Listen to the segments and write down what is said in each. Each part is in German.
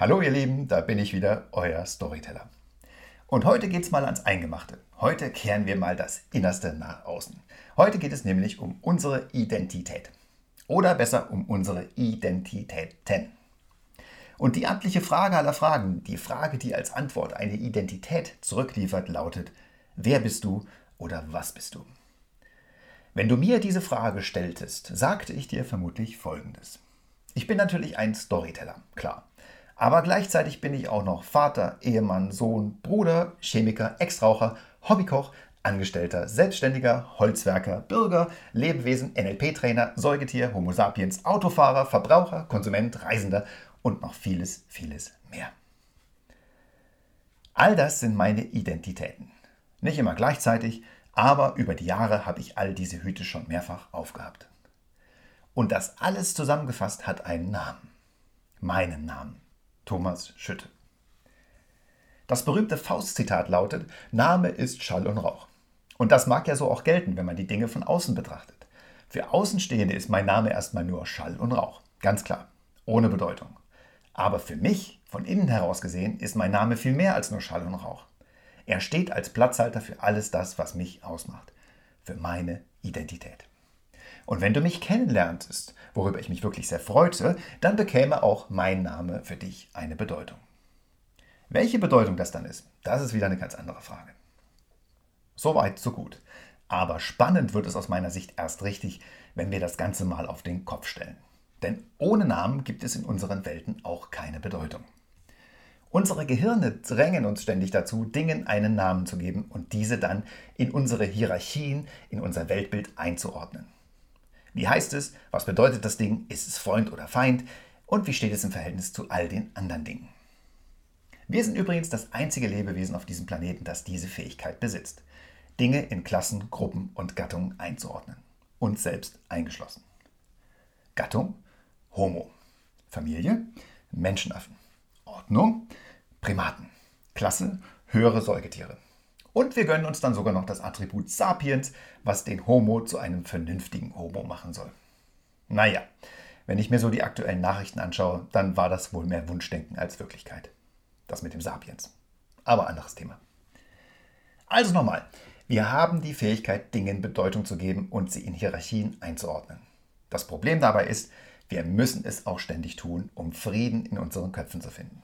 Hallo ihr Lieben, da bin ich wieder, euer Storyteller. Und heute geht's mal ans Eingemachte. Heute kehren wir mal das Innerste nach außen. Heute geht es nämlich um unsere Identität. Oder besser um unsere Identitäten. Und die amtliche Frage aller Fragen, die Frage, die als Antwort eine Identität zurückliefert, lautet, wer bist du oder was bist du? Wenn du mir diese Frage stelltest, sagte ich dir vermutlich Folgendes. Ich bin natürlich ein Storyteller, klar. Aber gleichzeitig bin ich auch noch Vater, Ehemann, Sohn, Bruder, Chemiker, Ex-Raucher, Hobbykoch, Angestellter, Selbstständiger, Holzwerker, Bürger, Lebewesen, NLP-Trainer, Säugetier, Homo sapiens, Autofahrer, Verbraucher, Konsument, Reisender und noch vieles, vieles mehr. All das sind meine Identitäten. Nicht immer gleichzeitig, aber über die Jahre habe ich all diese Hüte schon mehrfach aufgehabt. Und das alles zusammengefasst hat einen Namen. Meinen Namen. Thomas Schütte. Das berühmte Faust-Zitat lautet: Name ist Schall und Rauch. Und das mag ja so auch gelten, wenn man die Dinge von außen betrachtet. Für Außenstehende ist mein Name erstmal nur Schall und Rauch. Ganz klar. Ohne Bedeutung. Aber für mich, von innen heraus gesehen, ist mein Name viel mehr als nur Schall und Rauch. Er steht als Platzhalter für alles das, was mich ausmacht. Für meine Identität. Und wenn du mich kennenlerntest, worüber ich mich wirklich sehr freute, dann bekäme auch mein Name für dich eine Bedeutung. Welche Bedeutung das dann ist, das ist wieder eine ganz andere Frage. Soweit, so gut. Aber spannend wird es aus meiner Sicht erst richtig, wenn wir das Ganze mal auf den Kopf stellen. Denn ohne Namen gibt es in unseren Welten auch keine Bedeutung. Unsere Gehirne drängen uns ständig dazu, Dingen einen Namen zu geben und diese dann in unsere Hierarchien, in unser Weltbild einzuordnen. Wie heißt es? Was bedeutet das Ding? Ist es Freund oder Feind? Und wie steht es im Verhältnis zu all den anderen Dingen? Wir sind übrigens das einzige Lebewesen auf diesem Planeten, das diese Fähigkeit besitzt. Dinge in Klassen, Gruppen und Gattungen einzuordnen. Uns selbst eingeschlossen. Gattung Homo. Familie Menschenaffen. Ordnung Primaten. Klasse höhere Säugetiere. Und wir gönnen uns dann sogar noch das Attribut Sapiens, was den Homo zu einem vernünftigen Homo machen soll. Naja, wenn ich mir so die aktuellen Nachrichten anschaue, dann war das wohl mehr Wunschdenken als Wirklichkeit. Das mit dem Sapiens. Aber anderes Thema. Also nochmal, wir haben die Fähigkeit, Dingen Bedeutung zu geben und sie in Hierarchien einzuordnen. Das Problem dabei ist, wir müssen es auch ständig tun, um Frieden in unseren Köpfen zu finden.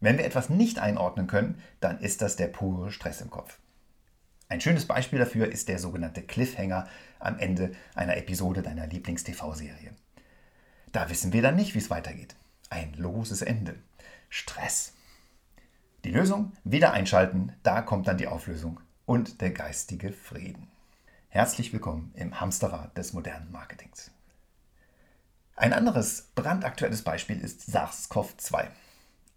Wenn wir etwas nicht einordnen können, dann ist das der pure Stress im Kopf. Ein schönes Beispiel dafür ist der sogenannte Cliffhanger am Ende einer Episode deiner Lieblings-TV-Serie. Da wissen wir dann nicht, wie es weitergeht. Ein loses Ende. Stress. Die Lösung? Wieder einschalten, da kommt dann die Auflösung und der geistige Frieden. Herzlich willkommen im Hamsterrad des modernen Marketings. Ein anderes brandaktuelles Beispiel ist SARS-CoV-2.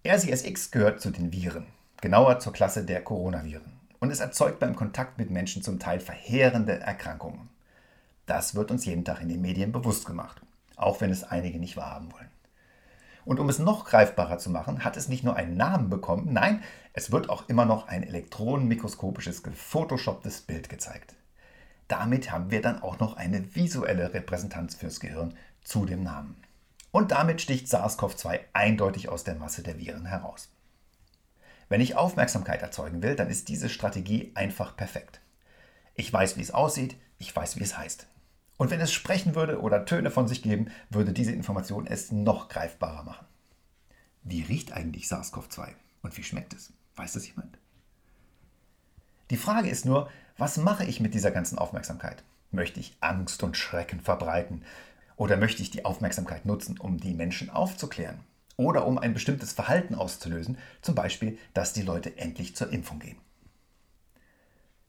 RCSX gehört zu den Viren, genauer zur Klasse der Coronaviren. Und es erzeugt beim Kontakt mit Menschen zum Teil verheerende Erkrankungen. Das wird uns jeden Tag in den Medien bewusst gemacht, auch wenn es einige nicht wahrhaben wollen. Und um es noch greifbarer zu machen, hat es nicht nur einen Namen bekommen, nein, es wird auch immer noch ein elektronenmikroskopisches gefotoshopptes Bild gezeigt. Damit haben wir dann auch noch eine visuelle Repräsentanz fürs Gehirn zu dem Namen. Und damit sticht SARS-CoV-2 eindeutig aus der Masse der Viren heraus. Wenn ich Aufmerksamkeit erzeugen will, dann ist diese Strategie einfach perfekt. Ich weiß, wie es aussieht, ich weiß, wie es heißt. Und wenn es sprechen würde oder Töne von sich geben, würde diese Information es noch greifbarer machen. Wie riecht eigentlich SARS-CoV-2 und wie schmeckt es? Weiß das jemand? Die Frage ist nur, was mache ich mit dieser ganzen Aufmerksamkeit? Möchte ich Angst und Schrecken verbreiten? Oder möchte ich die Aufmerksamkeit nutzen, um die Menschen aufzuklären? Oder um ein bestimmtes Verhalten auszulösen, zum Beispiel, dass die Leute endlich zur Impfung gehen?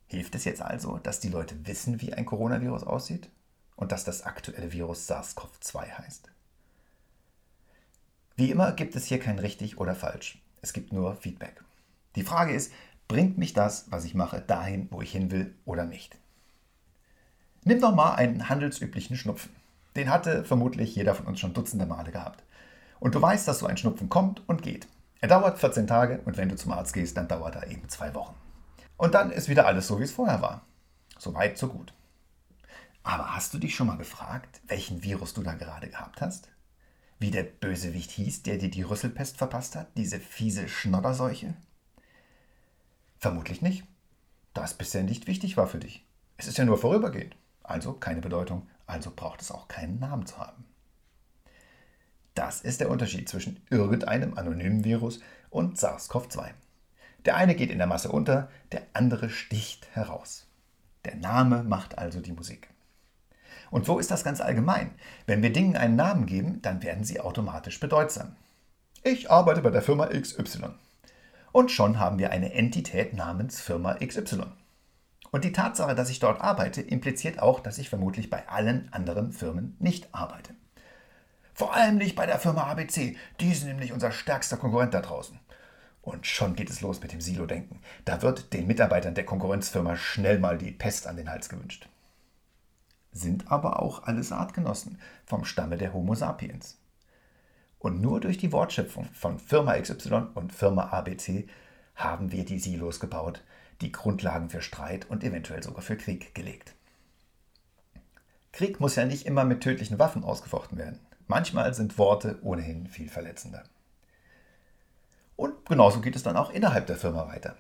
Hilft es jetzt also, dass die Leute wissen, wie ein Coronavirus aussieht und dass das aktuelle Virus SARS-CoV-2 heißt? Wie immer gibt es hier kein richtig oder falsch. Es gibt nur Feedback. Die Frage ist, bringt mich das, was ich mache, dahin, wo ich hin will oder nicht? Nimm doch mal einen handelsüblichen Schnupfen. Den hatte vermutlich jeder von uns schon dutzende Male gehabt. Und du weißt, dass so ein Schnupfen kommt und geht. Er dauert 14 Tage und wenn du zum Arzt gehst, dann dauert er eben zwei Wochen. Und dann ist wieder alles so, wie es vorher war. So weit, so gut. Aber hast du dich schon mal gefragt, welchen Virus du da gerade gehabt hast? wie der Bösewicht hieß, der dir die Rüsselpest verpasst hat, diese fiese Schnodderseuche? Vermutlich nicht, da es bisher nicht wichtig war für dich. Es ist ja nur vorübergehend, also keine Bedeutung, also braucht es auch keinen Namen zu haben. Das ist der Unterschied zwischen irgendeinem anonymen Virus und SARS-CoV-2. Der eine geht in der Masse unter, der andere sticht heraus. Der Name macht also die Musik. Und so ist das ganz allgemein. Wenn wir Dingen einen Namen geben, dann werden sie automatisch bedeutsam. Ich arbeite bei der Firma XY. Und schon haben wir eine Entität namens Firma XY. Und die Tatsache, dass ich dort arbeite, impliziert auch, dass ich vermutlich bei allen anderen Firmen nicht arbeite. Vor allem nicht bei der Firma ABC. Die sind nämlich unser stärkster Konkurrent da draußen. Und schon geht es los mit dem Silo-Denken. Da wird den Mitarbeitern der Konkurrenzfirma schnell mal die Pest an den Hals gewünscht. Sind aber auch alles Artgenossen vom Stamme der Homo sapiens. Und nur durch die Wortschöpfung von Firma XY und Firma ABC haben wir die Silos gebaut, die Grundlagen für Streit und eventuell sogar für Krieg gelegt. Krieg muss ja nicht immer mit tödlichen Waffen ausgefochten werden. Manchmal sind Worte ohnehin viel verletzender. Und genauso geht es dann auch innerhalb der Firma weiter.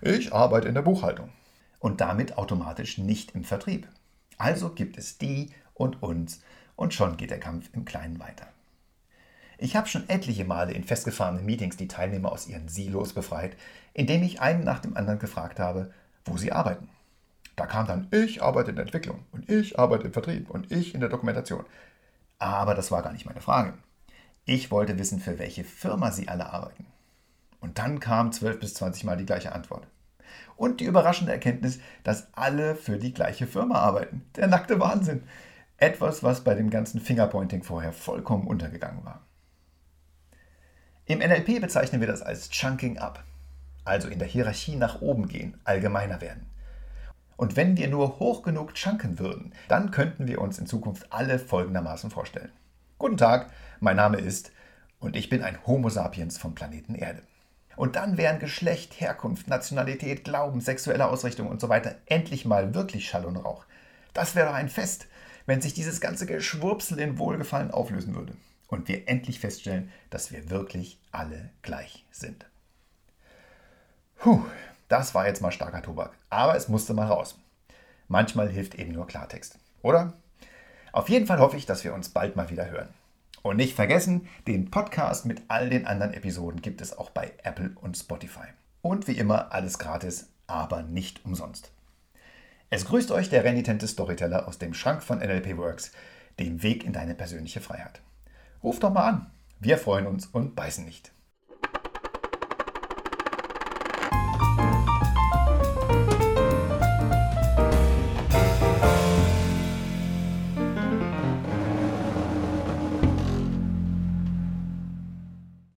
Ich arbeite in der Buchhaltung und damit automatisch nicht im Vertrieb. Also gibt es die und uns und schon geht der Kampf im Kleinen weiter. Ich habe schon etliche Male in festgefahrenen Meetings die Teilnehmer aus ihren Silos befreit, indem ich einen nach dem anderen gefragt habe, wo sie arbeiten. Da kam dann, ich arbeite in der Entwicklung und ich arbeite im Vertrieb und ich in der Dokumentation. Aber das war gar nicht meine Frage. Ich wollte wissen, für welche Firma sie alle arbeiten. Und dann kam 12 bis 20 Mal die gleiche Antwort. Und die überraschende Erkenntnis, dass alle für die gleiche Firma arbeiten. Der nackte Wahnsinn. Etwas, was bei dem ganzen Fingerpointing vorher vollkommen untergegangen war. Im NLP bezeichnen wir das als Chunking Up, also in der Hierarchie nach oben gehen, allgemeiner werden. Und wenn wir nur hoch genug chunken würden, dann könnten wir uns in Zukunft alle folgendermaßen vorstellen. Guten Tag, mein Name ist und ich bin ein Homo sapiens vom Planeten Erde. Und dann wären Geschlecht, Herkunft, Nationalität, Glauben, sexuelle Ausrichtung und so weiter endlich mal wirklich Schall und Rauch. Das wäre doch ein Fest, wenn sich dieses ganze Geschwurpsel in Wohlgefallen auflösen würde und wir endlich feststellen, dass wir wirklich alle gleich sind. Puh, das war jetzt mal starker Tobak, aber es musste mal raus. Manchmal hilft eben nur Klartext, oder? Auf jeden Fall hoffe ich, dass wir uns bald mal wieder hören. Und nicht vergessen, den Podcast mit all den anderen Episoden gibt es auch bei Apple und Spotify. Und wie immer alles gratis, aber nicht umsonst. Es grüßt euch der renitente Storyteller aus dem Schrank von NLP Works, dem Weg in deine persönliche Freiheit. Ruf doch mal an. Wir freuen uns und beißen nicht.